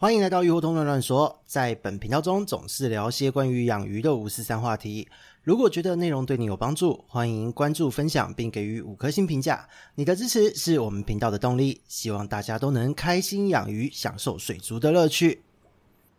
欢迎来到鱼活通乱乱说，在本频道中总是聊些关于养鱼的五四三话题。如果觉得内容对你有帮助，欢迎关注、分享并给予五颗星评价。你的支持是我们频道的动力。希望大家都能开心养鱼，享受水族的乐趣。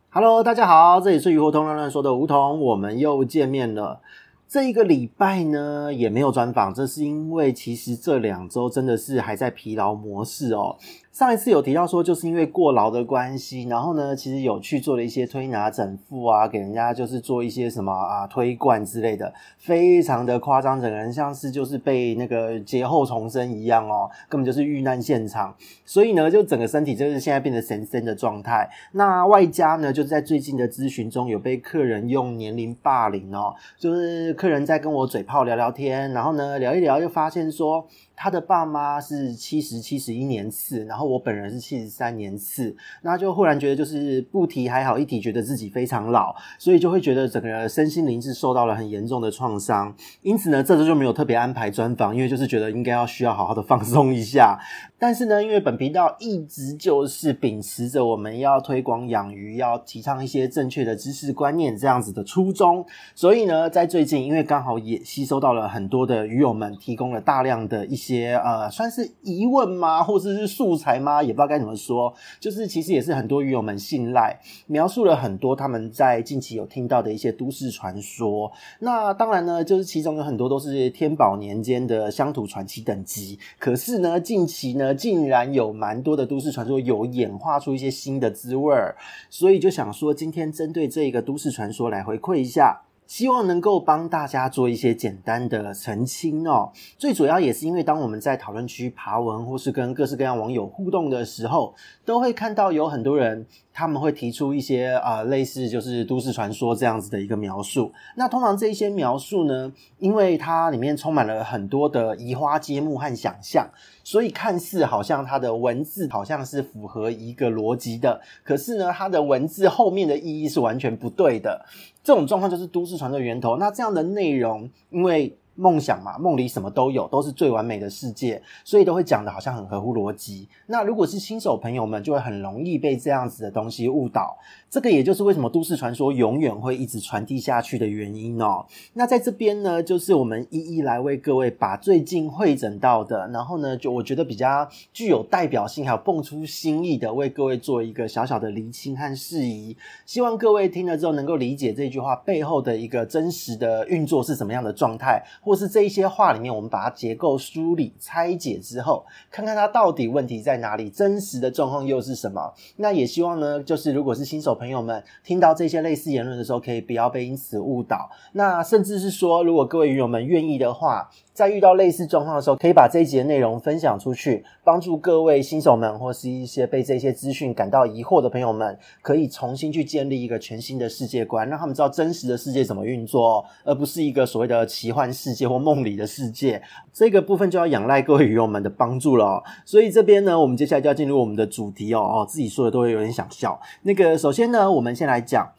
Hello，大家好，这里是鱼活通乱乱说的梧桐，我们又见面了。这一个礼拜呢，也没有专访，这是因为其实这两周真的是还在疲劳模式哦。上一次有提到说，就是因为过劳的关系，然后呢，其实有去做了一些推拿整复啊，给人家就是做一些什么啊推罐之类的，非常的夸张，整个人像是就是被那个劫后重生一样哦，根本就是遇难现场。所以呢，就整个身体就是现在变得神仙的状态。那外加呢，就是在最近的咨询中有被客人用年龄霸凌哦，就是客人在跟我嘴炮聊聊天，然后呢聊一聊，又发现说。他的爸妈是七十七十一年次，然后我本人是七十三年次，那就忽然觉得就是不提还好，一提觉得自己非常老，所以就会觉得整个身心灵是受到了很严重的创伤。因此呢，这次就没有特别安排专访，因为就是觉得应该要需要好好的放松一下。但是呢，因为本频道一直就是秉持着我们要推广养鱼，要提倡一些正确的知识观念这样子的初衷，所以呢，在最近因为刚好也吸收到了很多的鱼友们提供了大量的一些。些呃，算是疑问吗，或者是素材吗？也不知道该怎么说。就是其实也是很多鱼友们信赖，描述了很多他们在近期有听到的一些都市传说。那当然呢，就是其中有很多都是天宝年间的乡土传奇等级。可是呢，近期呢，竟然有蛮多的都市传说有演化出一些新的滋味儿，所以就想说，今天针对这个都市传说来回馈一下。希望能够帮大家做一些简单的澄清哦。最主要也是因为，当我们在讨论区爬文或是跟各式各样网友互动的时候，都会看到有很多人他们会提出一些啊、类似就是都市传说这样子的一个描述。那通常这一些描述呢，因为它里面充满了很多的移花接木和想象，所以看似好像它的文字好像是符合一个逻辑的，可是呢，它的文字后面的意义是完全不对的。这种状况就是都市传说源头。那这样的内容，因为梦想嘛，梦里什么都有，都是最完美的世界，所以都会讲得好像很合乎逻辑。那如果是新手朋友们，就会很容易被这样子的东西误导。这个也就是为什么都市传说永远会一直传递下去的原因哦。那在这边呢，就是我们一一来为各位把最近会诊到的，然后呢，就我觉得比较具有代表性，还有蹦出新意的，为各位做一个小小的厘清和释疑。希望各位听了之后能够理解这句话背后的一个真实的运作是什么样的状态。或是这一些话里面，我们把它结构梳理、拆解之后，看看它到底问题在哪里，真实的状况又是什么？那也希望呢，就是如果是新手朋友们听到这些类似言论的时候，可以不要被因此误导。那甚至是说，如果各位鱼友们愿意的话，在遇到类似状况的时候，可以把这一集的内容分享出去，帮助各位新手们或是一些被这些资讯感到疑惑的朋友们，可以重新去建立一个全新的世界观，让他们知道真实的世界怎么运作，而不是一个所谓的奇幻世界或梦里的世界。这个部分就要仰赖各位鱼友们的帮助了。所以这边呢，我们接下来就要进入我们的主题哦。哦，自己说的都会有点想笑。那个，首先呢，我们先来讲。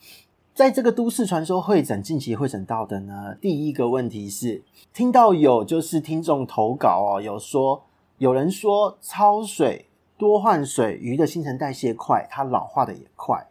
在这个都市传说会诊，近期会诊到的呢，第一个问题是，听到有就是听众投稿哦，有说有人说超水多换水，鱼的新陈代谢快，它老化的也快。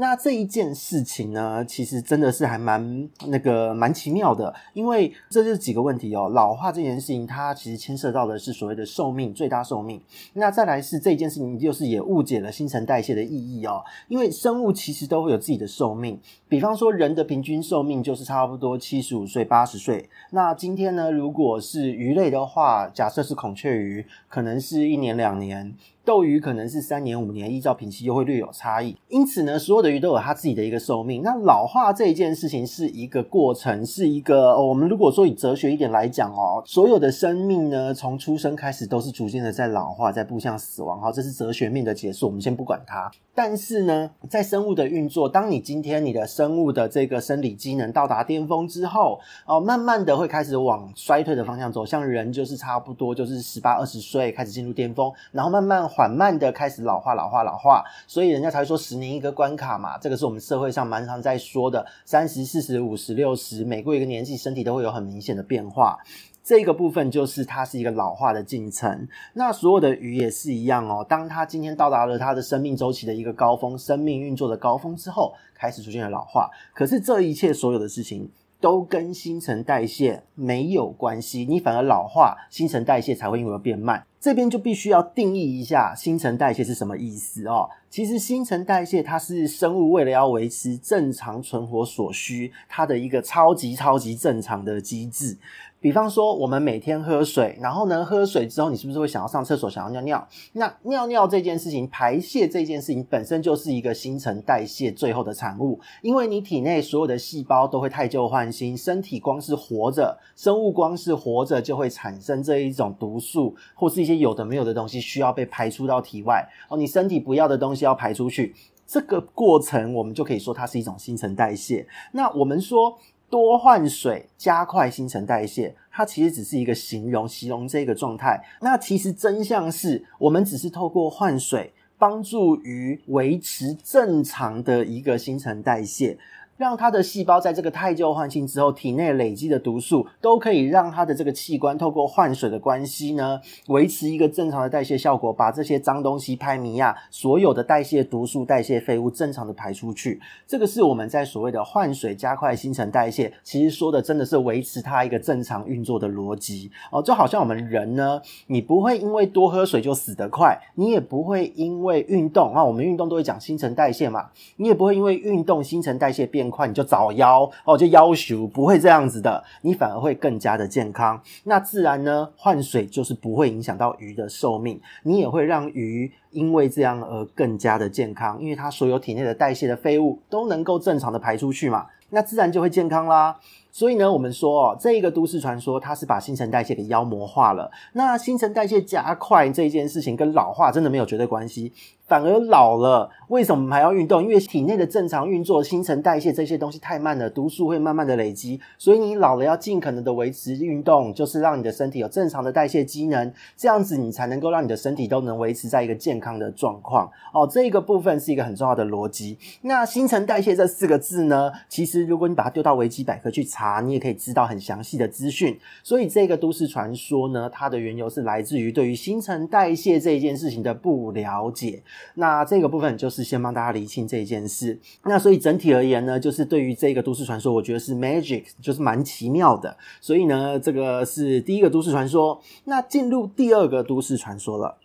那这一件事情呢，其实真的是还蛮那个蛮奇妙的，因为这就是几个问题哦。老化这件事情，它其实牵涉到的是所谓的寿命，最大寿命。那再来是这件事情，就是也误解了新陈代谢的意义哦。因为生物其实都会有自己的寿命，比方说人的平均寿命就是差不多七十五岁、八十岁。那今天呢，如果是鱼类的话，假设是孔雀鱼，可能是一年两年。斗鱼可能是三年五年，依照品系又会略有差异。因此呢，所有的鱼都有它自己的一个寿命。那老化这一件事情是一个过程，是一个、哦、我们如果说以哲学一点来讲哦，所有的生命呢，从出生开始都是逐渐的在老化，在步向死亡。哈，这是哲学面的结束，我们先不管它。但是呢，在生物的运作，当你今天你的生物的这个生理机能到达巅峰之后，哦，慢慢的会开始往衰退的方向走。像人就是差不多就是十八二十岁开始进入巅峰，然后慢慢。缓慢的开始老化，老化，老化，所以人家才会说十年一个关卡嘛。这个是我们社会上蛮常在说的，三十、四十、五十、六十，每过一个年纪，身体都会有很明显的变化。这个部分就是它是一个老化的进程。那所有的鱼也是一样哦，当它今天到达了它的生命周期的一个高峰，生命运作的高峰之后，开始出现了老化。可是这一切所有的事情都跟新陈代谢没有关系，你反而老化，新陈代谢才会因为变慢。这边就必须要定义一下新陈代谢是什么意思哦。其实新陈代谢它是生物为了要维持正常存活所需，它的一个超级超级正常的机制。比方说，我们每天喝水，然后呢，喝水之后，你是不是会想要上厕所，想要尿尿？那尿尿这件事情，排泄这件事情本身就是一个新陈代谢最后的产物，因为你体内所有的细胞都会汰旧换新，身体光是活着，生物光是活着就会产生这一种毒素，或是一些有的没有的东西需要被排出到体外哦，你身体不要的东西要排出去，这个过程我们就可以说它是一种新陈代谢。那我们说。多换水，加快新陈代谢，它其实只是一个形容，形容这个状态。那其实真相是我们只是透过换水，帮助于维持正常的一个新陈代谢。让它的细胞在这个太旧换新之后，体内累积的毒素都可以让它的这个器官透过换水的关系呢，维持一个正常的代谢效果，把这些脏东西、拍米亚所有的代谢毒素、代谢废物正常的排出去。这个是我们在所谓的换水加快新陈代谢，其实说的真的是维持它一个正常运作的逻辑哦。就好像我们人呢，你不会因为多喝水就死得快，你也不会因为运动啊，我们运动都会讲新陈代谢嘛，你也不会因为运动新陈代谢变快你就早夭哦，就夭寿，不会这样子的，你反而会更加的健康。那自然呢，换水就是不会影响到鱼的寿命，你也会让鱼因为这样而更加的健康，因为它所有体内的代谢的废物都能够正常的排出去嘛，那自然就会健康啦。所以呢，我们说哦，这一个都市传说它是把新陈代谢给妖魔化了。那新陈代谢加快这一件事情跟老化真的没有绝对关系。反而老了，为什么还要运动？因为体内的正常运作、新陈代谢这些东西太慢了，毒素会慢慢的累积，所以你老了要尽可能的维持运动，就是让你的身体有正常的代谢机能，这样子你才能够让你的身体都能维持在一个健康的状况。哦，这个部分是一个很重要的逻辑。那新陈代谢这四个字呢，其实如果你把它丢到维基百科去查，查你也可以知道很详细的资讯。所以这个都市传说呢，它的缘由是来自于对于新陈代谢这一件事情的不了解。那这个部分就是先帮大家厘清这一件事。那所以整体而言呢，就是对于这个都市传说，我觉得是 magic，就是蛮奇妙的。所以呢，这个是第一个都市传说。那进入第二个都市传说了。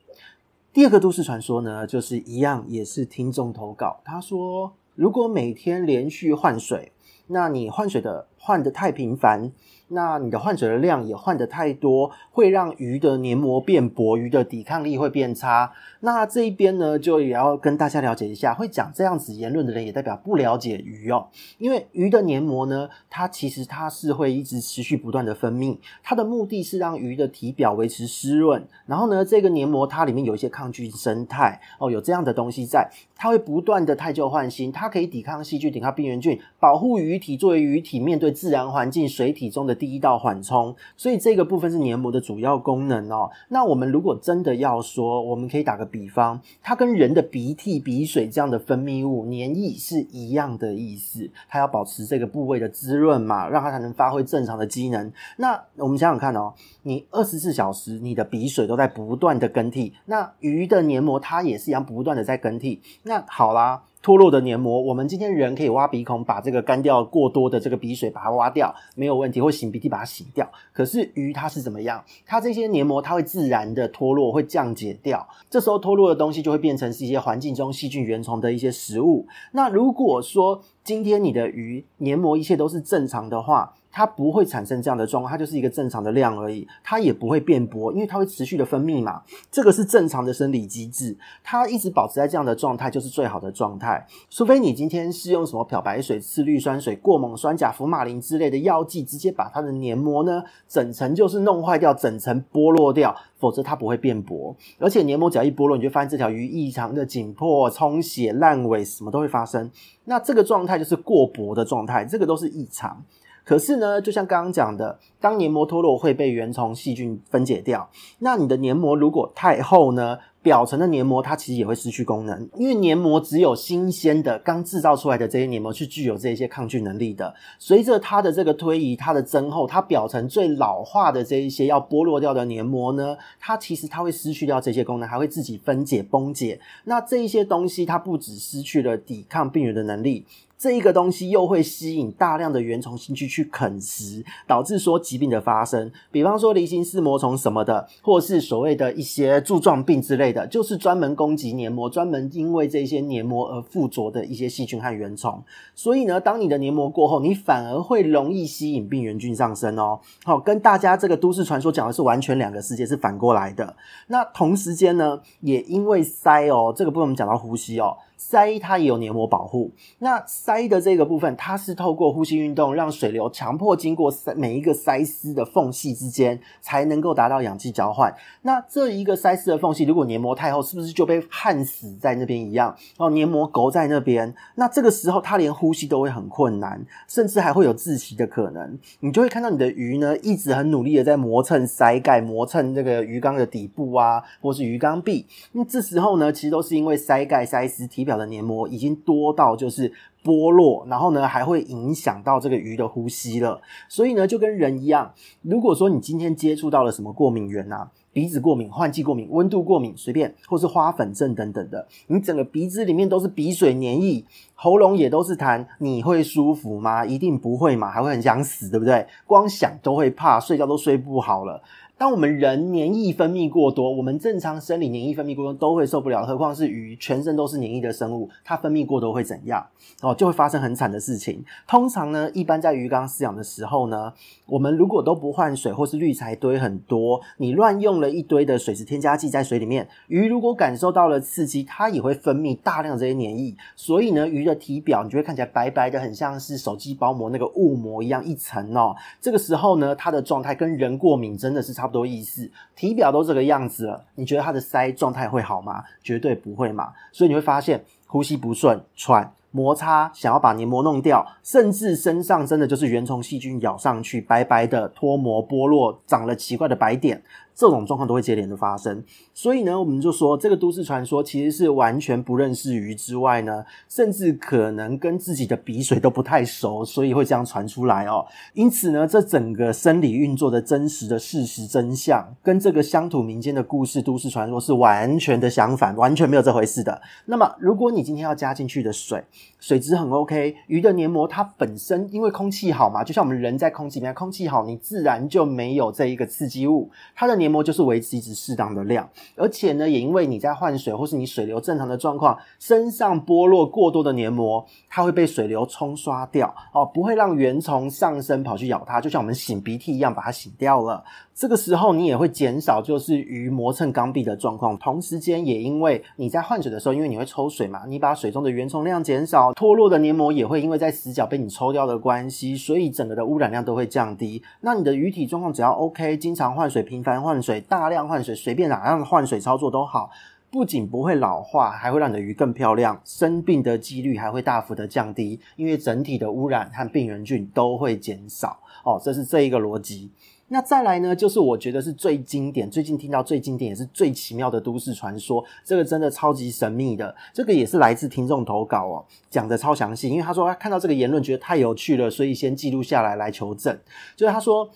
第二个都市传说呢，就是一样，也是听众投稿。他说，如果每天连续换水，那你换水的换的太频繁。那你的换水的量也换的太多，会让鱼的黏膜变薄，鱼的抵抗力会变差。那这一边呢，就也要跟大家了解一下，会讲这样子言论的人，也代表不了解鱼哦。因为鱼的黏膜呢，它其实它是会一直持续不断的分泌，它的目的是让鱼的体表维持湿润。然后呢，这个黏膜它里面有一些抗菌生态哦，有这样的东西在，它会不断的汰旧换新，它可以抵抗细菌、抵抗病原菌，保护鱼体作为鱼体面对自然环境水体中的第一道缓冲，所以这个部分是黏膜的主要功能哦。那我们如果真的要说，我们可以打个比方，它跟人的鼻涕、鼻水这样的分泌物黏液是一样的意思，它要保持这个部位的滋润嘛，让它才能发挥正常的机能。那我们想想看哦，你二十四小时你的鼻水都在不断的更替，那鱼的黏膜它也是一样不断的在更替。那好啦。脱落的黏膜，我们今天人可以挖鼻孔，把这个干掉过多的这个鼻水把它挖掉，没有问题，或擤鼻涕把它擤掉。可是鱼它是怎么样？它这些黏膜它会自然的脱落，会降解掉。这时候脱落的东西就会变成是一些环境中细菌、原虫的一些食物。那如果说今天你的鱼黏膜一切都是正常的话，它不会产生这样的状况，它就是一个正常的量而已，它也不会变薄，因为它会持续的分泌嘛，这个是正常的生理机制，它一直保持在这样的状态就是最好的状态，除非你今天是用什么漂白水、次氯酸水、过锰酸钾、福马林之类的药剂，直接把它的黏膜呢整层就是弄坏掉，整层剥落掉，否则它不会变薄，而且黏膜只要一剥落，你就发现这条鱼异常的紧迫、充血、烂尾，什么都会发生，那这个状态就是过薄的状态，这个都是异常。可是呢，就像刚刚讲的，当黏膜脱落会被原虫细菌分解掉。那你的黏膜如果太厚呢，表层的黏膜它其实也会失去功能，因为黏膜只有新鲜的刚制造出来的这些黏膜是具有这些抗菌能力的。随着它的这个推移，它的增厚，它表层最老化的这一些要剥落掉的黏膜呢，它其实它会失去掉这些功能，还会自己分解崩解。那这一些东西它不只失去了抵抗病原的能力。这一个东西又会吸引大量的原虫进去去啃食，导致说疾病的发生。比方说离心式膜虫什么的，或是所谓的一些柱状病之类的，就是专门攻击黏膜，专门因为这些黏膜而附着的一些细菌和原虫。所以呢，当你的黏膜过后，你反而会容易吸引病原菌上身哦。好，跟大家这个都市传说讲的是完全两个世界，是反过来的。那同时间呢，也因为鳃哦，这个部分我们讲到呼吸哦。鳃它也有黏膜保护，那鳃的这个部分，它是透过呼吸运动让水流强迫经过每一个鳃丝的缝隙之间，才能够达到氧气交换。那这一个鳃丝的缝隙，如果黏膜太厚，是不是就被焊死在那边一样？哦，黏膜勾在那边，那这个时候它连呼吸都会很困难，甚至还会有窒息的可能。你就会看到你的鱼呢，一直很努力的在磨蹭鳃盖，磨蹭这个鱼缸的底部啊，或是鱼缸壁。那这时候呢，其实都是因为鳃盖、鳃丝体表的黏膜已经多到就是剥落，然后呢还会影响到这个鱼的呼吸了。所以呢就跟人一样，如果说你今天接触到了什么过敏源啊，鼻子过敏、换季过敏、温度过敏，随便，或是花粉症等等的，你整个鼻子里面都是鼻水黏液，喉咙也都是痰，你会舒服吗？一定不会嘛，还会很想死，对不对？光想都会怕，睡觉都睡不好了。当我们人黏液分泌过多，我们正常生理黏液分泌过多都会受不了，何况是鱼，全身都是黏液的生物，它分泌过多会怎样？哦，就会发生很惨的事情。通常呢，一般在鱼缸饲养的时候呢，我们如果都不换水，或是滤材堆很多，你乱用了一堆的水质添加剂在水里面，鱼如果感受到了刺激，它也会分泌大量这些黏液，所以呢，鱼的体表你就会看起来白白的，很像是手机包膜那个雾膜一样一层哦。这个时候呢，它的状态跟人过敏真的是差。差不多意思，体表都这个样子了，你觉得它的鳃状态会好吗？绝对不会嘛！所以你会发现呼吸不顺、喘、摩擦，想要把黏膜弄掉，甚至身上真的就是原虫细菌咬上去，白白的脱膜剥落，长了奇怪的白点。这种状况都会接连的发生，所以呢，我们就说这个都市传说其实是完全不认识鱼之外呢，甚至可能跟自己的鼻水都不太熟，所以会这样传出来哦。因此呢，这整个生理运作的真实的事实真相，跟这个乡土民间的故事都市传说是完全的相反，完全没有这回事的。那么，如果你今天要加进去的水，水质很 OK，鱼的黏膜它本身因为空气好嘛，就像我们人在空气里面，空气好，你自然就没有这一个刺激物，它的黏。黏膜就是维持一直适当的量，而且呢，也因为你在换水或是你水流正常的状况，身上剥落过多的黏膜，它会被水流冲刷掉哦，不会让原虫上身跑去咬它，就像我们擤鼻涕一样把它擤掉了。这个时候你也会减少就是鱼磨蹭缸壁的状况，同时间也因为你在换水的时候，因为你会抽水嘛，你把水中的原虫量减少，脱落的黏膜也会因为在死角被你抽掉的关系，所以整个的污染量都会降低。那你的鱼体状况只要 OK，经常换水，频繁换换水，大量换水，随便哪样换水操作都好，不仅不会老化，还会让你的鱼更漂亮，生病的几率还会大幅的降低，因为整体的污染和病原菌都会减少。哦，这是这一个逻辑。那再来呢，就是我觉得是最经典，最近听到最经典也是最奇妙的都市传说，这个真的超级神秘的，这个也是来自听众投稿哦，讲的超详细，因为他说他看到这个言论觉得太有趣了，所以先记录下来来求证。就是他说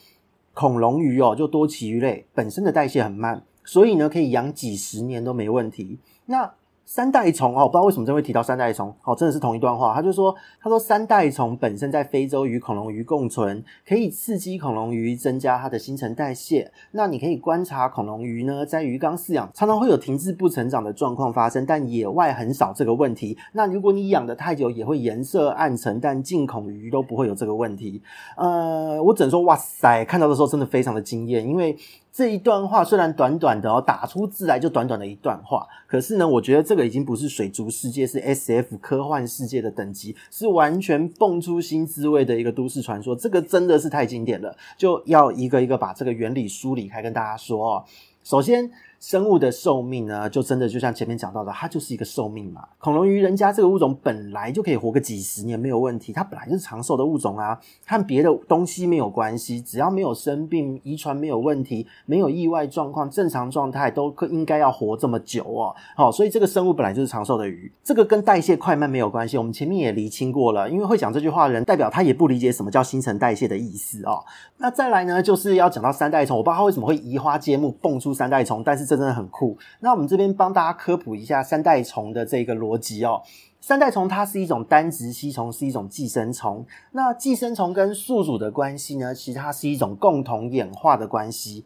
恐龙鱼哦，就多鳍鱼类本身的代谢很慢，所以呢可以养几十年都没问题。那三代虫哦，不知道为什么这会提到三代虫哦，真的是同一段话。他就说，他说三代虫本身在非洲与恐龙鱼共存，可以刺激恐龙鱼增加它的新陈代谢。那你可以观察恐龙鱼呢，在鱼缸饲养常常会有停滞不成长的状况发生，但野外很少这个问题。那如果你养得太久，也会颜色暗沉，但近恐鱼都不会有这个问题。呃，我只能说，哇塞，看到的时候真的非常的惊艳，因为。这一段话虽然短短的哦，打出字来就短短的一段话，可是呢，我觉得这个已经不是水族世界，是 SF 科幻世界的等级，是完全蹦出新滋味的一个都市传说。这个真的是太经典了，就要一个一个把这个原理梳理开跟大家说哦。首先，生物的寿命呢，就真的就像前面讲到的，它就是一个寿命嘛。恐龙鱼人家这个物种本来就可以活个几十年没有问题，它本来就是长寿的物种啊，和别的东西没有关系，只要没有生病、遗传没有问题、没有意外状况、正常状态，都应该要活这么久哦。好，所以这个生物本来就是长寿的鱼，这个跟代谢快慢没有关系。我们前面也厘清过了，因为会讲这句话的人，代表他也不理解什么叫新陈代谢的意思哦。那再来呢，就是要讲到三代虫，我不知道它为什么会移花接木蹦出三代虫，但是这真的很酷。那我们这边帮大家科普一下三代虫的这个逻辑哦。三代虫它是一种单殖吸虫，是一种寄生虫。那寄生虫跟宿主的关系呢，其实它是一种共同演化的关系。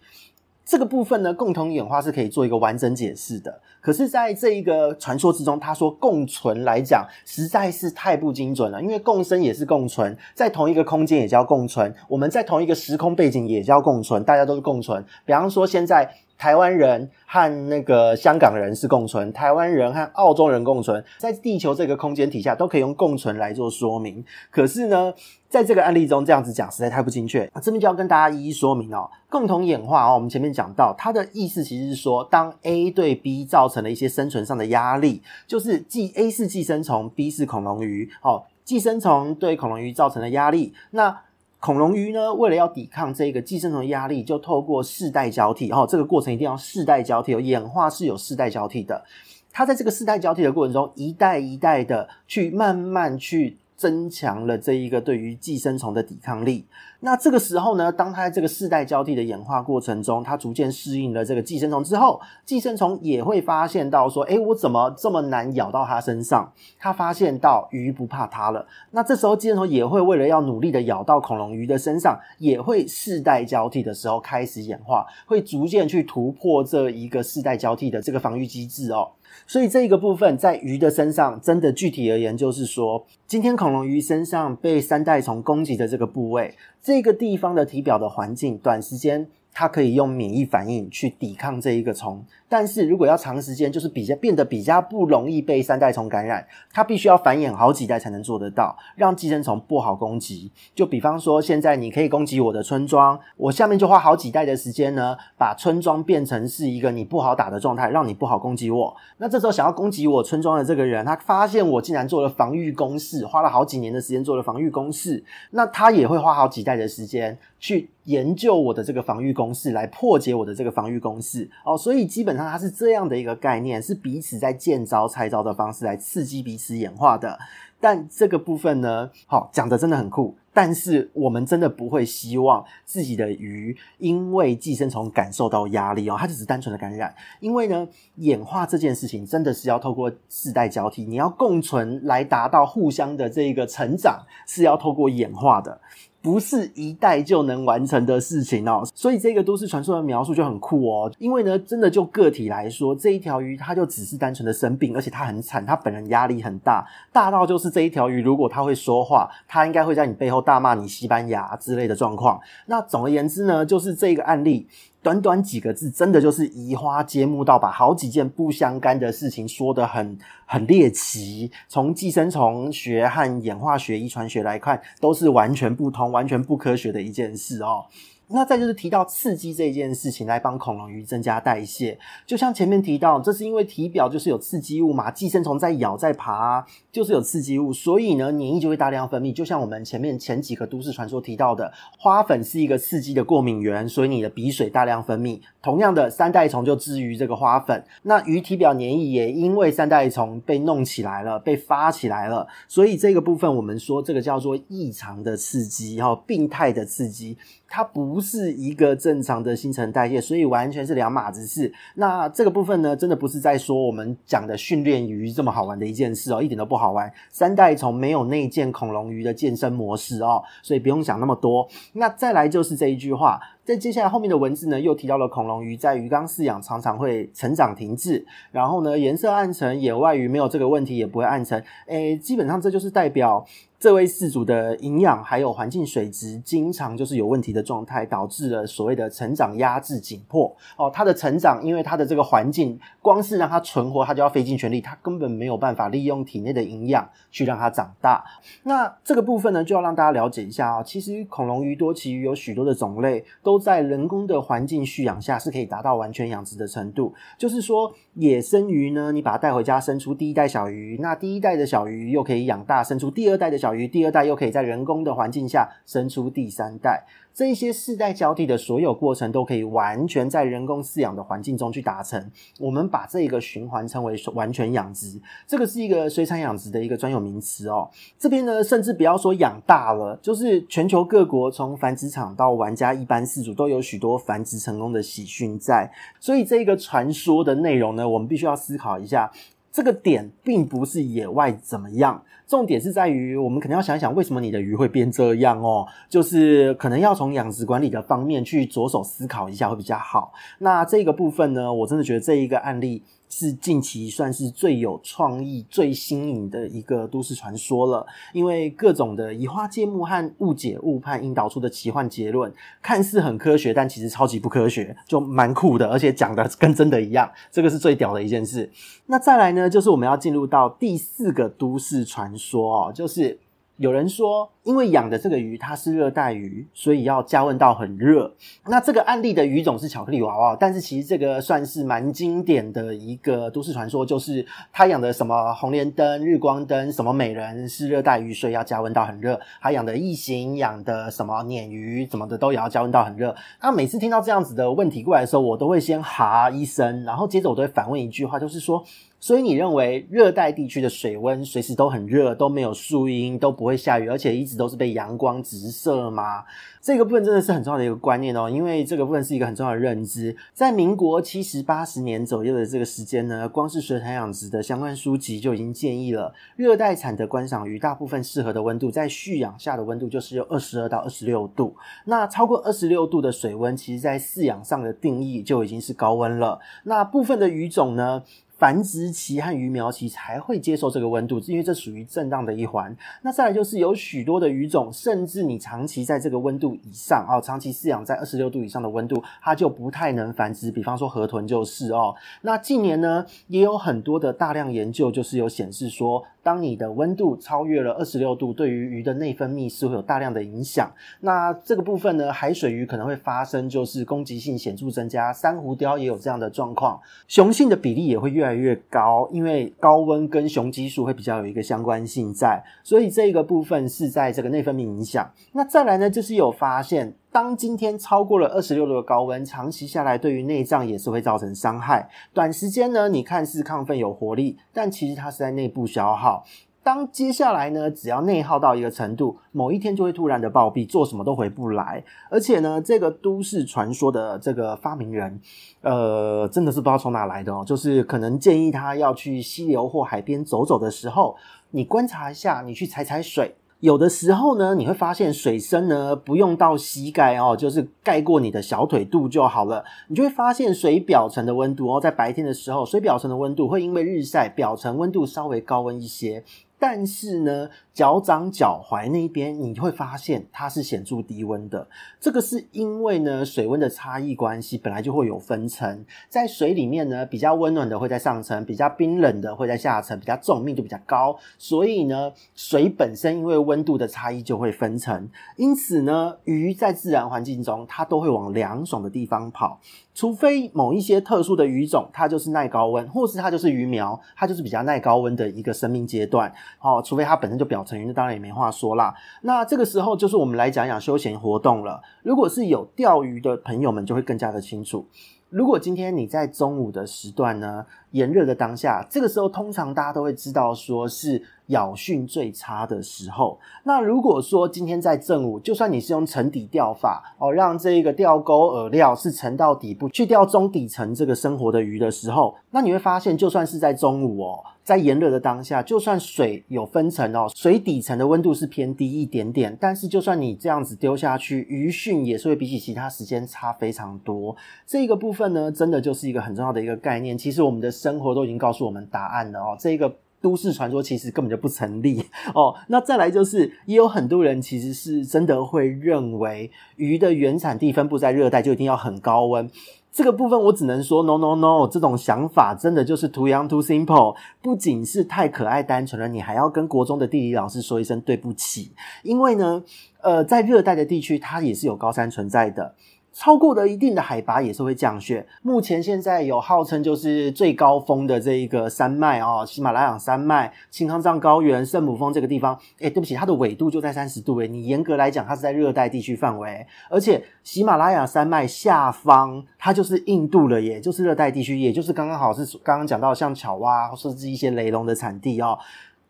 这个部分呢，共同演化是可以做一个完整解释的。可是，在这一个传说之中，他说共存来讲，实在是太不精准了。因为共生也是共存，在同一个空间也叫共存，我们在同一个时空背景也叫共存，大家都是共存。比方说，现在。台湾人和那个香港人是共存，台湾人和澳洲人共存，在地球这个空间底下都可以用共存来做说明。可是呢，在这个案例中这样子讲实在太不精确啊！这边就要跟大家一一说明哦。共同演化哦，我们前面讲到，它的意思其实是说，当 A 对 B 造成了一些生存上的压力，就是寄 A 是寄生虫，B 是恐龙鱼，哦，寄生虫对恐龙鱼造成了压力，那。恐龙鱼呢，为了要抵抗这个寄生虫的压力，就透过世代交替，哦，这个过程一定要世代交替哦，演化是有世代交替的。它在这个世代交替的过程中，一代一代的去慢慢去。增强了这一个对于寄生虫的抵抗力。那这个时候呢，当它在这个世代交替的演化过程中，它逐渐适应了这个寄生虫之后，寄生虫也会发现到说，诶，我怎么这么难咬到它身上？它发现到鱼不怕它了。那这时候寄生虫也会为了要努力的咬到恐龙鱼的身上，也会世代交替的时候开始演化，会逐渐去突破这一个世代交替的这个防御机制哦。所以这个部分在鱼的身上，真的具体而言，就是说，今天恐龙鱼身上被三代虫攻击的这个部位，这个地方的体表的环境，短时间。它可以用免疫反应去抵抗这一个虫，但是如果要长时间，就是比较变得比较不容易被三代虫感染，它必须要繁衍好几代才能做得到，让寄生虫不好攻击。就比方说，现在你可以攻击我的村庄，我下面就花好几代的时间呢，把村庄变成是一个你不好打的状态，让你不好攻击我。那这时候想要攻击我村庄的这个人，他发现我竟然做了防御工事，花了好几年的时间做了防御工事，那他也会花好几代的时间去。研究我的这个防御公式，来破解我的这个防御公式哦，所以基本上它是这样的一个概念，是彼此在见招拆招的方式来刺激彼此演化的。但这个部分呢，好，讲的真的很酷，但是我们真的不会希望自己的鱼因为寄生虫感受到压力哦，它只是单纯的感染。因为呢，演化这件事情真的是要透过世代交替，你要共存来达到互相的这个成长，是要透过演化的。不是一代就能完成的事情哦，所以这个都市传说的描述就很酷哦。因为呢，真的就个体来说，这一条鱼它就只是单纯的生病，而且它很惨，它本人压力很大，大到就是这一条鱼如果它会说话，它应该会在你背后大骂你西班牙之类的状况。那总而言之呢，就是这个案例。短短几个字，真的就是移花接木到把好几件不相干的事情说得很很猎奇。从寄生虫学和演化学、遗传学来看，都是完全不同、完全不科学的一件事哦。那再就是提到刺激这件事情来帮恐龙鱼增加代谢，就像前面提到，这是因为体表就是有刺激物嘛，寄生虫在咬在爬，就是有刺激物，所以呢，黏液就会大量分泌。就像我们前面前几个都市传说提到的，花粉是一个刺激的过敏源，所以你的鼻水大量分泌。同样的，三代虫就之于这个花粉，那鱼体表黏液也因为三代虫被弄起来了，被发起来了，所以这个部分我们说这个叫做异常的刺激，哈，病态的刺激。它不是一个正常的新陈代谢，所以完全是两码子事。那这个部分呢，真的不是在说我们讲的训练鱼这么好玩的一件事哦，一点都不好好玩。三代从没有内建恐龙鱼的健身模式哦，所以不用想那么多。那再来就是这一句话。在接下来后面的文字呢，又提到了恐龙鱼在鱼缸饲养常常会成长停滞，然后呢，颜色暗沉，野外鱼没有这个问题也不会暗沉。诶，基本上这就是代表这位饲主的营养还有环境水质经常就是有问题的状态，导致了所谓的成长压制紧迫哦。它的成长，因为它的这个环境，光是让它存活，它就要费尽全力，它根本没有办法利用体内的营养去让它长大。那这个部分呢，就要让大家了解一下哦。其实恐龙鱼、多鳍鱼有许多的种类，都在人工的环境蓄养下是可以达到完全养殖的程度。就是说，野生鱼呢，你把它带回家，生出第一代小鱼，那第一代的小鱼又可以养大，生出第二代的小，于第二代又可以在人工的环境下生出第三代。这一些世代交替的所有过程都可以完全在人工饲养的环境中去达成。我们把这个循环称为完全养殖，这个是一个水产养殖的一个专有名词哦。这边呢，甚至不要说养大了，就是全球各国从繁殖场到玩家一般饲主都有许多繁殖成功的喜讯在。所以这个传说的内容呢，我们必须要思考一下。这个点并不是野外怎么样，重点是在于我们可能要想一想为什么你的鱼会变这样哦，就是可能要从养殖管理的方面去着手思考一下会比较好。那这个部分呢，我真的觉得这一个案例。是近期算是最有创意、最新颖的一个都市传说了。因为各种的移花接木和误解误判引导出的奇幻结论，看似很科学，但其实超级不科学，就蛮酷的，而且讲的跟真的一样。这个是最屌的一件事。那再来呢，就是我们要进入到第四个都市传说哦，就是。有人说，因为养的这个鱼它是热带鱼，所以要加温到很热。那这个案例的鱼种是巧克力娃娃，但是其实这个算是蛮经典的一个都市传说，就是他养的什么红莲灯、日光灯、什么美人是热带鱼，所以要加温到很热。他养的异形、养的什么鲶鱼，怎么的都也要加温到很热。那每次听到这样子的问题过来的时候，我都会先哈一声，然后接着我都会反问一句话，就是说。所以你认为热带地区的水温随时都很热，都没有树荫，都不会下雨，而且一直都是被阳光直射吗？这个部分真的是很重要的一个观念哦，因为这个部分是一个很重要的认知。在民国七十八十年左右的这个时间呢，光是水产养殖的相关书籍就已经建议了，热带产的观赏鱼大部分适合的温度，在蓄养下的温度就是有二十二到二十六度。那超过二十六度的水温，其实在饲养上的定义就已经是高温了。那部分的鱼种呢，繁殖期和鱼苗期才会接受这个温度，因为这属于震荡的一环。那再来就是有许多的鱼种，甚至你长期在这个温度以上哦，长期饲养在二十六度以上的温度，它就不太能繁殖。比方说河豚就是哦。那近年呢，也有很多的大量研究，就是有显示说，当你的温度超越了二十六度，对于鱼的内分泌是会有大量的影响。那这个部分呢，海水鱼可能会发生就是攻击性显著增加，珊瑚雕也有这样的状况，雄性的比例也会越来越高，因为高温跟雄激素会比较有一个相关性在，所以这个部分是在这个内分泌影响。那再来呢，就是有发现，当今天超过了二十六度的高温，长期下来对于内脏也是会造成伤害。短时间呢，你看似亢奋有活力，但其实它是在内部消耗。当接下来呢，只要内耗到一个程度，某一天就会突然的暴毙，做什么都回不来。而且呢，这个都市传说的这个发明人，呃，真的是不知道从哪来的哦。就是可能建议他要去溪流或海边走走的时候，你观察一下，你去踩踩水，有的时候呢，你会发现水深呢不用到膝盖哦，就是盖过你的小腿肚就好了。你就会发现水表层的温度哦，在白天的时候，水表层的温度会因为日晒，表层温度稍微高温一些。但是呢，脚掌脚踝那边你会发现它是显著低温的。这个是因为呢，水温的差异关系，本来就会有分层。在水里面呢，比较温暖的会在上层，比较冰冷的会在下层，比较重，密度比较高。所以呢，水本身因为温度的差异就会分层。因此呢，鱼在自然环境中，它都会往凉爽的地方跑。除非某一些特殊的鱼种，它就是耐高温，或是它就是鱼苗，它就是比较耐高温的一个生命阶段。哦，除非它本身就表层，那当然也没话说啦。那这个时候就是我们来讲讲休闲活动了。如果是有钓鱼的朋友们，就会更加的清楚。如果今天你在中午的时段呢，炎热的当下，这个时候通常大家都会知道说是咬讯最差的时候。那如果说今天在正午，就算你是用沉底钓法哦，让这个钓钩饵料是沉到底部去钓中底层这个生活的鱼的时候，那你会发现，就算是在中午哦。在炎热的当下，就算水有分层哦，水底层的温度是偏低一点点，但是就算你这样子丢下去，鱼讯也是会比起其他时间差非常多。这个部分呢，真的就是一个很重要的一个概念。其实我们的生活都已经告诉我们答案了哦。这一个都市传说其实根本就不成立 哦。那再来就是，也有很多人其实是真的会认为鱼的原产地分布在热带就一定要很高温。这个部分我只能说 no no no，这种想法真的就是 too young too simple，不仅是太可爱单纯了，你还要跟国中的地理老师说一声对不起，因为呢，呃，在热带的地区它也是有高山存在的。超过了一定的海拔也是会降雪。目前现在有号称就是最高峰的这一个山脉哦，喜马拉雅山脉、青康藏高原、圣母峰这个地方，诶，对不起，它的纬度就在三十度诶，你严格来讲，它是在热带地区范围，而且喜马拉雅山脉下方它就是印度了耶，就是热带地区，也就是刚刚好是刚刚讲到像巧蛙甚至一些雷龙的产地哦。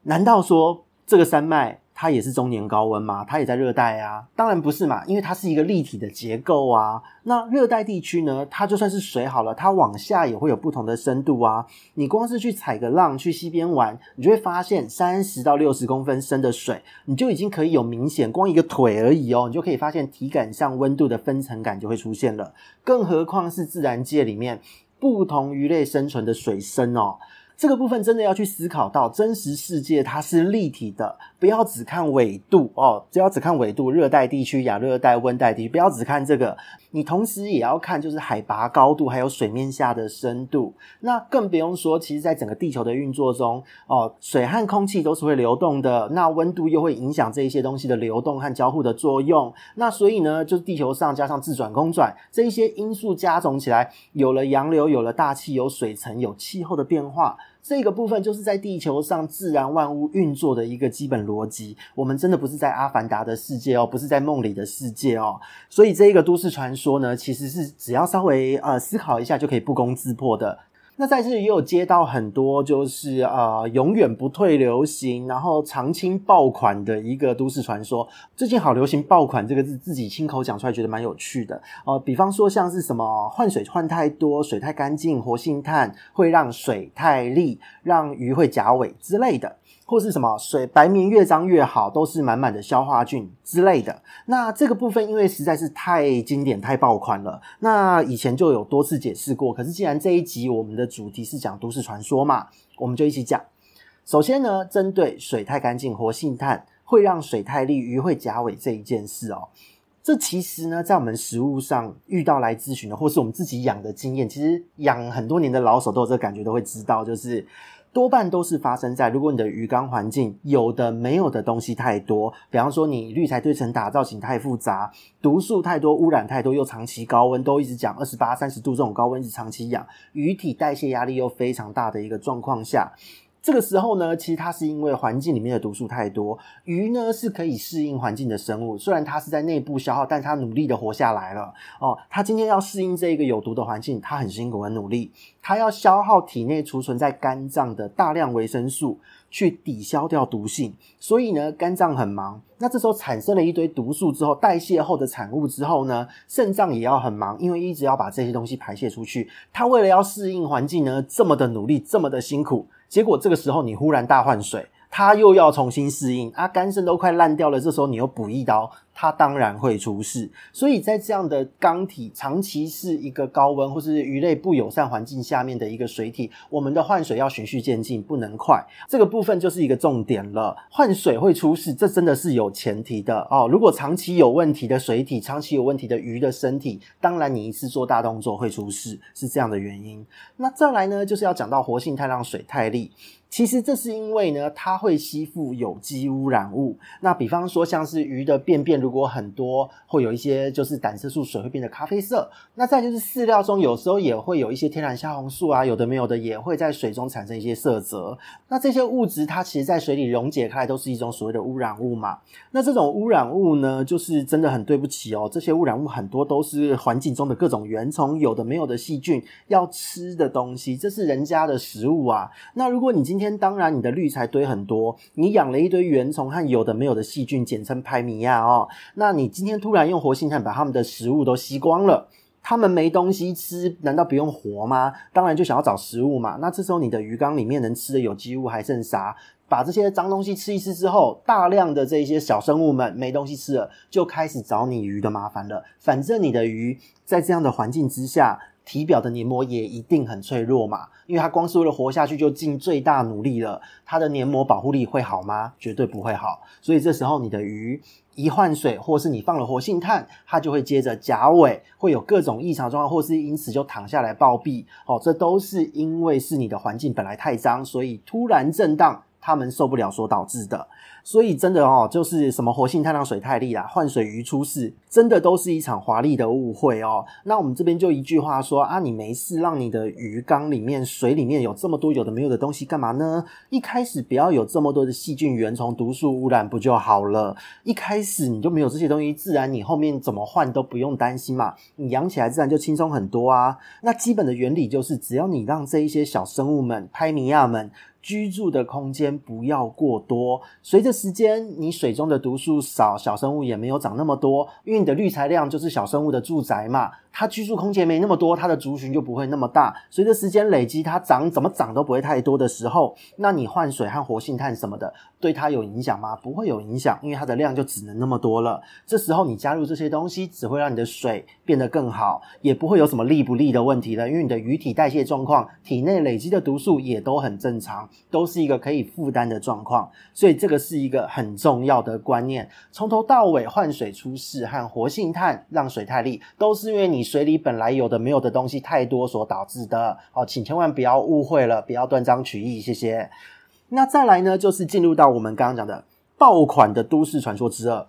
难道说这个山脉？它也是终年高温嘛？它也在热带啊？当然不是嘛，因为它是一个立体的结构啊。那热带地区呢，它就算是水好了，它往下也会有不同的深度啊。你光是去踩个浪，去溪边玩，你就会发现三十到六十公分深的水，你就已经可以有明显，光一个腿而已哦，你就可以发现体感上温度的分层感就会出现了。更何况是自然界里面不同鱼类生存的水深哦。这个部分真的要去思考到真实世界它是立体的，不要只看纬度哦，只要只看纬度，热带地区、亚热带、温带地区，不要只看这个，你同时也要看就是海拔高度，还有水面下的深度。那更不用说，其实在整个地球的运作中哦，水和空气都是会流动的，那温度又会影响这一些东西的流动和交互的作用。那所以呢，就是地球上加上自转公转这一些因素加总起来，有了洋流，有了大气，有水层，有气候的变化。这个部分就是在地球上自然万物运作的一个基本逻辑。我们真的不是在阿凡达的世界哦，不是在梦里的世界哦。所以这一个都市传说呢，其实是只要稍微呃思考一下就可以不攻自破的。那在这也有接到很多，就是呃永远不退流行，然后常青爆款的一个都市传说。最近好流行“爆款”这个字，自己亲口讲出来，觉得蛮有趣的。呃，比方说像是什么换水换太多，水太干净，活性炭会让水太腻，让鱼会夹尾之类的。或是什么水白棉越脏越好，都是满满的消化菌之类的。那这个部分因为实在是太经典、太爆款了，那以前就有多次解释过。可是既然这一集我们的主题是讲都市传说嘛，我们就一起讲。首先呢，针对水太干净、活性炭会让水太利、鱼会夹尾这一件事哦，这其实呢，在我们食物上遇到来咨询的，或是我们自己养的经验，其实养很多年的老手都有这个感觉，都会知道，就是。多半都是发生在如果你的鱼缸环境有的没有的东西太多，比方说你滤材堆成打造型太复杂，毒素太多，污染太多，又长期高温都一直讲二十八、三十度这种高温一直长期养，鱼体代谢压力又非常大的一个状况下。这个时候呢，其实它是因为环境里面的毒素太多，鱼呢是可以适应环境的生物，虽然它是在内部消耗，但它努力的活下来了哦。它今天要适应这一个有毒的环境，它很辛苦很努力，它要消耗体内储存在肝脏的大量维生素去抵消掉毒性，所以呢，肝脏很忙。那这时候产生了一堆毒素之后，代谢后的产物之后呢，肾脏也要很忙，因为一直要把这些东西排泄出去。它为了要适应环境呢，这么的努力，这么的辛苦。结果这个时候你忽然大换水，它又要重新适应啊，肝肾都快烂掉了。这时候你又补一刀。它当然会出事，所以在这样的缸体长期是一个高温或是鱼类不友善环境下面的一个水体，我们的换水要循序渐进，不能快。这个部分就是一个重点了。换水会出事，这真的是有前提的哦。如果长期有问题的水体，长期有问题的鱼的身体，当然你一次做大动作会出事，是这样的原因。那再来呢，就是要讲到活性炭让水太腻。其实这是因为呢，它会吸附有机污染物。那比方说像是鱼的便便。如果很多会有一些就是胆色素水会变得咖啡色，那再就是饲料中有时候也会有一些天然虾红素啊，有的没有的也会在水中产生一些色泽。那这些物质它其实在水里溶解开来都是一种所谓的污染物嘛。那这种污染物呢，就是真的很对不起哦，这些污染物很多都是环境中的各种原虫，有的没有的细菌要吃的东西，这是人家的食物啊。那如果你今天当然你的滤材堆很多，你养了一堆原虫和有的没有的细菌，简称拍米亚哦。那你今天突然用活性炭把他们的食物都吸光了，他们没东西吃，难道不用活吗？当然就想要找食物嘛。那这时候你的鱼缸里面能吃的有机物还剩啥？把这些脏东西吃一吃之后，大量的这些小生物们没东西吃了，就开始找你鱼的麻烦了。反正你的鱼在这样的环境之下，体表的黏膜也一定很脆弱嘛，因为它光是为了活下去就尽最大努力了，它的黏膜保护力会好吗？绝对不会好。所以这时候你的鱼一换水，或是你放了活性炭，它就会接着甲尾会有各种异常状况，或是因此就躺下来暴毙。哦，这都是因为是你的环境本来太脏，所以突然震荡，他们受不了所导致的。所以真的哦，就是什么活性炭让水太力啦，换水鱼出事，真的都是一场华丽的误会哦。那我们这边就一句话说啊，你没事让你的鱼缸里面水里面有这么多有的没有的东西干嘛呢？一开始不要有这么多的细菌、原虫、毒素污染不就好了？一开始你就没有这些东西，自然你后面怎么换都不用担心嘛，你养起来自然就轻松很多啊。那基本的原理就是，只要你让这一些小生物们、拍米亚们。居住的空间不要过多，随着时间，你水中的毒素少，小生物也没有长那么多，因为你的滤材量就是小生物的住宅嘛。它居住空间没那么多，它的族群就不会那么大。随着时间累积，它长怎么长都不会太多的时候，那你换水和活性炭什么的，对它有影响吗？不会有影响，因为它的量就只能那么多了。这时候你加入这些东西，只会让你的水变得更好，也不会有什么利不利的问题了。因为你的鱼体代谢状况，体内累积的毒素也都很正常，都是一个可以负担的状况。所以这个是一个很重要的观念。从头到尾换水出事和活性炭让水太利，都是因为你。水里本来有的没有的东西太多所导致的，好，请千万不要误会了，不要断章取义，谢谢。那再来呢，就是进入到我们刚刚讲的爆款的都市传说之二，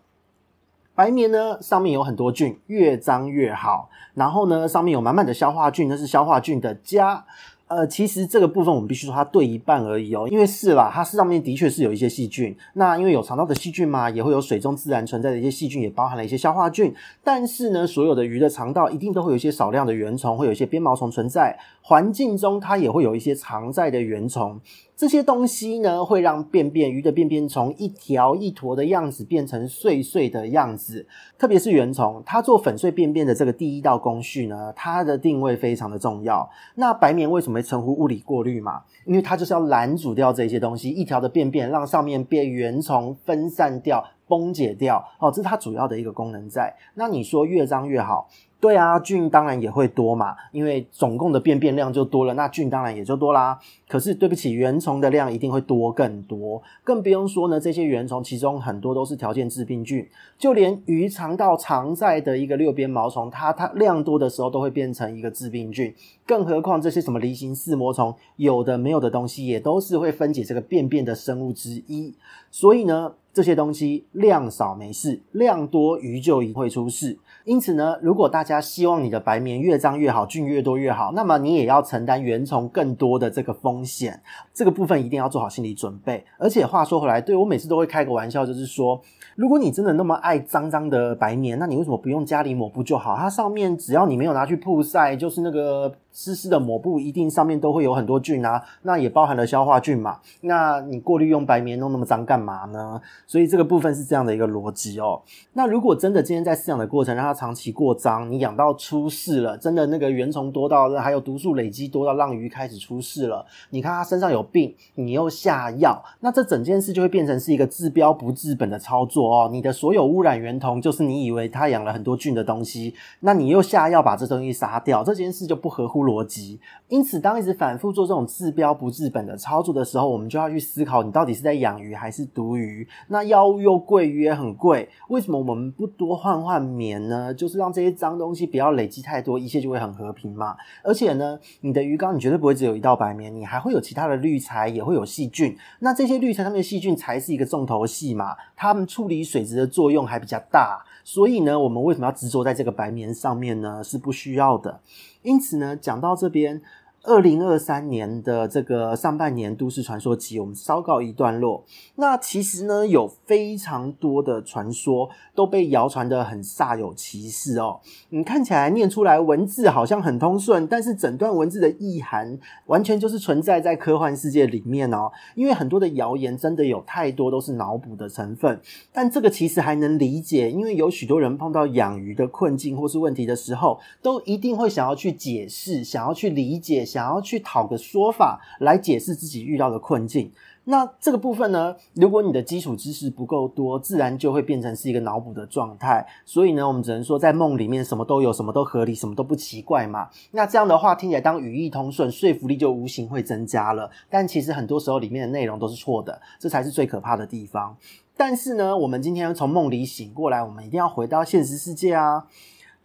白棉呢，上面有很多菌，越脏越好，然后呢，上面有满满的消化菌，那是消化菌的家。呃，其实这个部分我们必须说它对一半而已哦，因为是啦，它上面的确是有一些细菌。那因为有肠道的细菌嘛，也会有水中自然存在的一些细菌，也包含了一些消化菌。但是呢，所有的鱼的肠道一定都会有一些少量的原虫，会有一些鞭毛虫存在。环境中它也会有一些常在的原虫。这些东西呢，会让便便鱼的便便从一条一坨的样子变成碎碎的样子。特别是原虫，它做粉碎便便的这个第一道工序呢，它的定位非常的重要。那白棉为什么会称呼物理过滤嘛？因为它就是要拦阻掉这些东西，一条的便便让上面被原虫分散掉、崩解掉。哦，这是它主要的一个功能在。那你说越脏越好？对啊，菌当然也会多嘛，因为总共的便便量就多了，那菌当然也就多啦。可是对不起，原虫的量一定会多更多，更不用说呢，这些原虫其中很多都是条件致病菌，就连鱼肠道常在的一个六边毛虫，它它量多的时候都会变成一个致病菌，更何况这些什么梨形四膜虫，有的没有的东西也都是会分解这个便便的生物之一，所以呢，这些东西量少没事，量多鱼就一定会出事。因此呢，如果大家希望你的白棉越脏越好，菌越多越好，那么你也要承担原虫更多的这个风险。这个部分一定要做好心理准备。而且话说回来，对，我每次都会开个玩笑，就是说，如果你真的那么爱脏脏的白棉，那你为什么不用家里抹布就好？它上面只要你没有拿去曝晒，就是那个湿湿的抹布，一定上面都会有很多菌啊。那也包含了消化菌嘛。那你过滤用白棉弄那么脏干嘛呢？所以这个部分是这样的一个逻辑哦。那如果真的今天在饲养的过程让它长期过脏，你养到出事了，真的那个原虫多到，还有毒素累积多到让鱼开始出事了。你看它身上有病，你又下药，那这整件事就会变成是一个治标不治本的操作哦。你的所有污染源头就是你以为它养了很多菌的东西，那你又下药把这东西杀掉，这件事就不合乎逻辑。因此，当一直反复做这种治标不治本的操作的时候，我们就要去思考，你到底是在养鱼还是毒鱼？那药物又贵，鱼也很贵，为什么我们不多换换棉呢？就是让这些脏东西不要累积太多，一切就会很和平嘛。而且呢，你的鱼缸你绝对不会只有一道白棉，你还会有其他的滤材，也会有细菌。那这些滤材上面的细菌才是一个重头戏嘛，他们处理水质的作用还比较大。所以呢，我们为什么要执着在这个白棉上面呢？是不需要的。因此呢，讲到这边。二零二三年的这个上半年都市传说集，我们稍告一段落。那其实呢，有非常多的传说都被谣传得很煞有其事哦。你看起来念出来文字好像很通顺，但是整段文字的意涵完全就是存在在科幻世界里面哦。因为很多的谣言真的有太多都是脑补的成分，但这个其实还能理解，因为有许多人碰到养鱼的困境或是问题的时候，都一定会想要去解释，想要去理解。想要去讨个说法来解释自己遇到的困境，那这个部分呢，如果你的基础知识不够多，自然就会变成是一个脑补的状态。所以呢，我们只能说在梦里面什么都有，什么都合理，什么都不奇怪嘛。那这样的话听起来，当语义通顺，说服力就无形会增加了。但其实很多时候里面的内容都是错的，这才是最可怕的地方。但是呢，我们今天从梦里醒过来，我们一定要回到现实世界啊。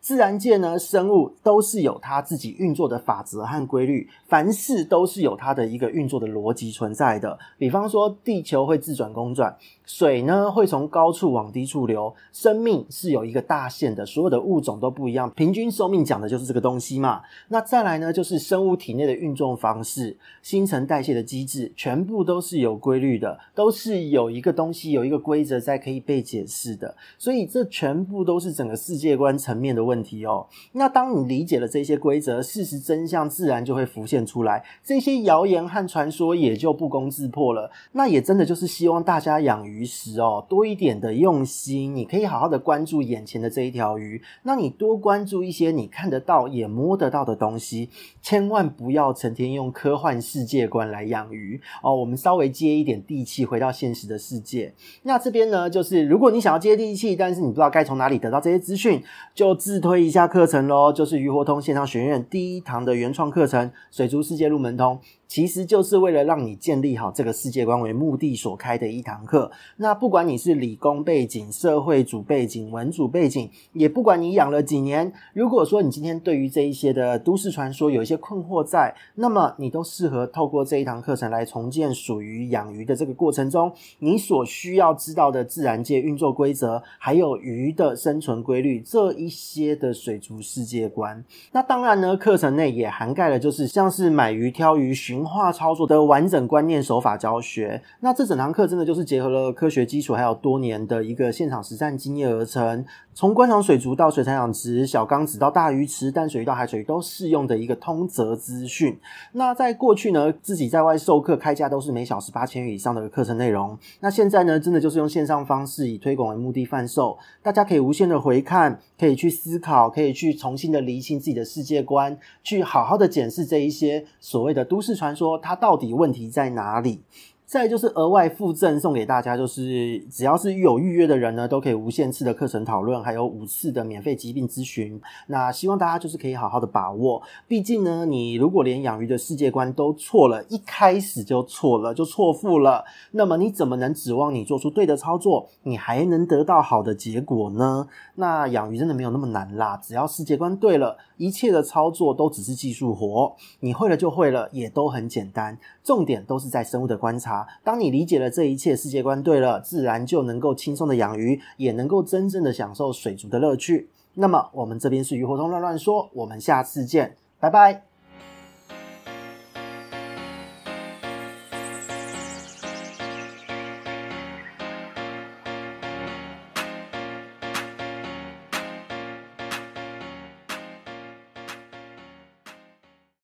自然界呢，生物都是有它自己运作的法则和规律，凡事都是有它的一个运作的逻辑存在的。比方说，地球会自转公转。水呢，会从高处往低处流，生命是有一个大限的，所有的物种都不一样，平均寿命讲的就是这个东西嘛。那再来呢，就是生物体内的运作方式、新陈代谢的机制，全部都是有规律的，都是有一个东西有一个规则在可以被解释的。所以这全部都是整个世界观层面的问题哦。那当你理解了这些规则，事实真相自然就会浮现出来，这些谣言和传说也就不攻自破了。那也真的就是希望大家养鱼。时哦，多一点的用心，你可以好好的关注眼前的这一条鱼。那你多关注一些你看得到也摸得到的东西，千万不要成天用科幻世界观来养鱼哦。我们稍微接一点地气，回到现实的世界。那这边呢，就是如果你想要接地气，但是你不知道该从哪里得到这些资讯，就自推一下课程喽，就是鱼活通线上学院第一堂的原创课程《水族世界入门通》。其实就是为了让你建立好这个世界观为目的所开的一堂课。那不管你是理工背景、社会主背景、文主背景，也不管你养了几年，如果说你今天对于这一些的都市传说有一些困惑在，那么你都适合透过这一堂课程来重建属于养鱼的这个过程中你所需要知道的自然界运作规则，还有鱼的生存规律这一些的水族世界观。那当然呢，课程内也涵盖了就是像是买鱼、挑鱼、寻。文化操作的完整观念手法教学，那这整堂课真的就是结合了科学基础，还有多年的一个现场实战经验而成。从观赏水族到水产养殖，小缸子到大鱼池，淡水鱼到海水鱼都适用的一个通则资讯。那在过去呢，自己在外授课开价都是每小时八千元以上的课程内容。那现在呢，真的就是用线上方式以推广为目的贩售，大家可以无限的回看，可以去思考，可以去重新的厘清自己的世界观，去好好的检视这一些所谓的都市传说，他到底问题在哪里？再就是额外附赠送给大家，就是只要是有预约的人呢，都可以无限次的课程讨论，还有五次的免费疾病咨询。那希望大家就是可以好好的把握，毕竟呢，你如果连养鱼的世界观都错了，一开始就错了，就错付了，那么你怎么能指望你做出对的操作，你还能得到好的结果呢？那养鱼真的没有那么难啦，只要世界观对了，一切的操作都只是技术活，你会了就会了，也都很简单。重点都是在生物的观察。当你理解了这一切世界观对了，自然就能够轻松的养鱼，也能够真正的享受水族的乐趣。那么，我们这边是鱼活通乱乱说，我们下次见，拜拜。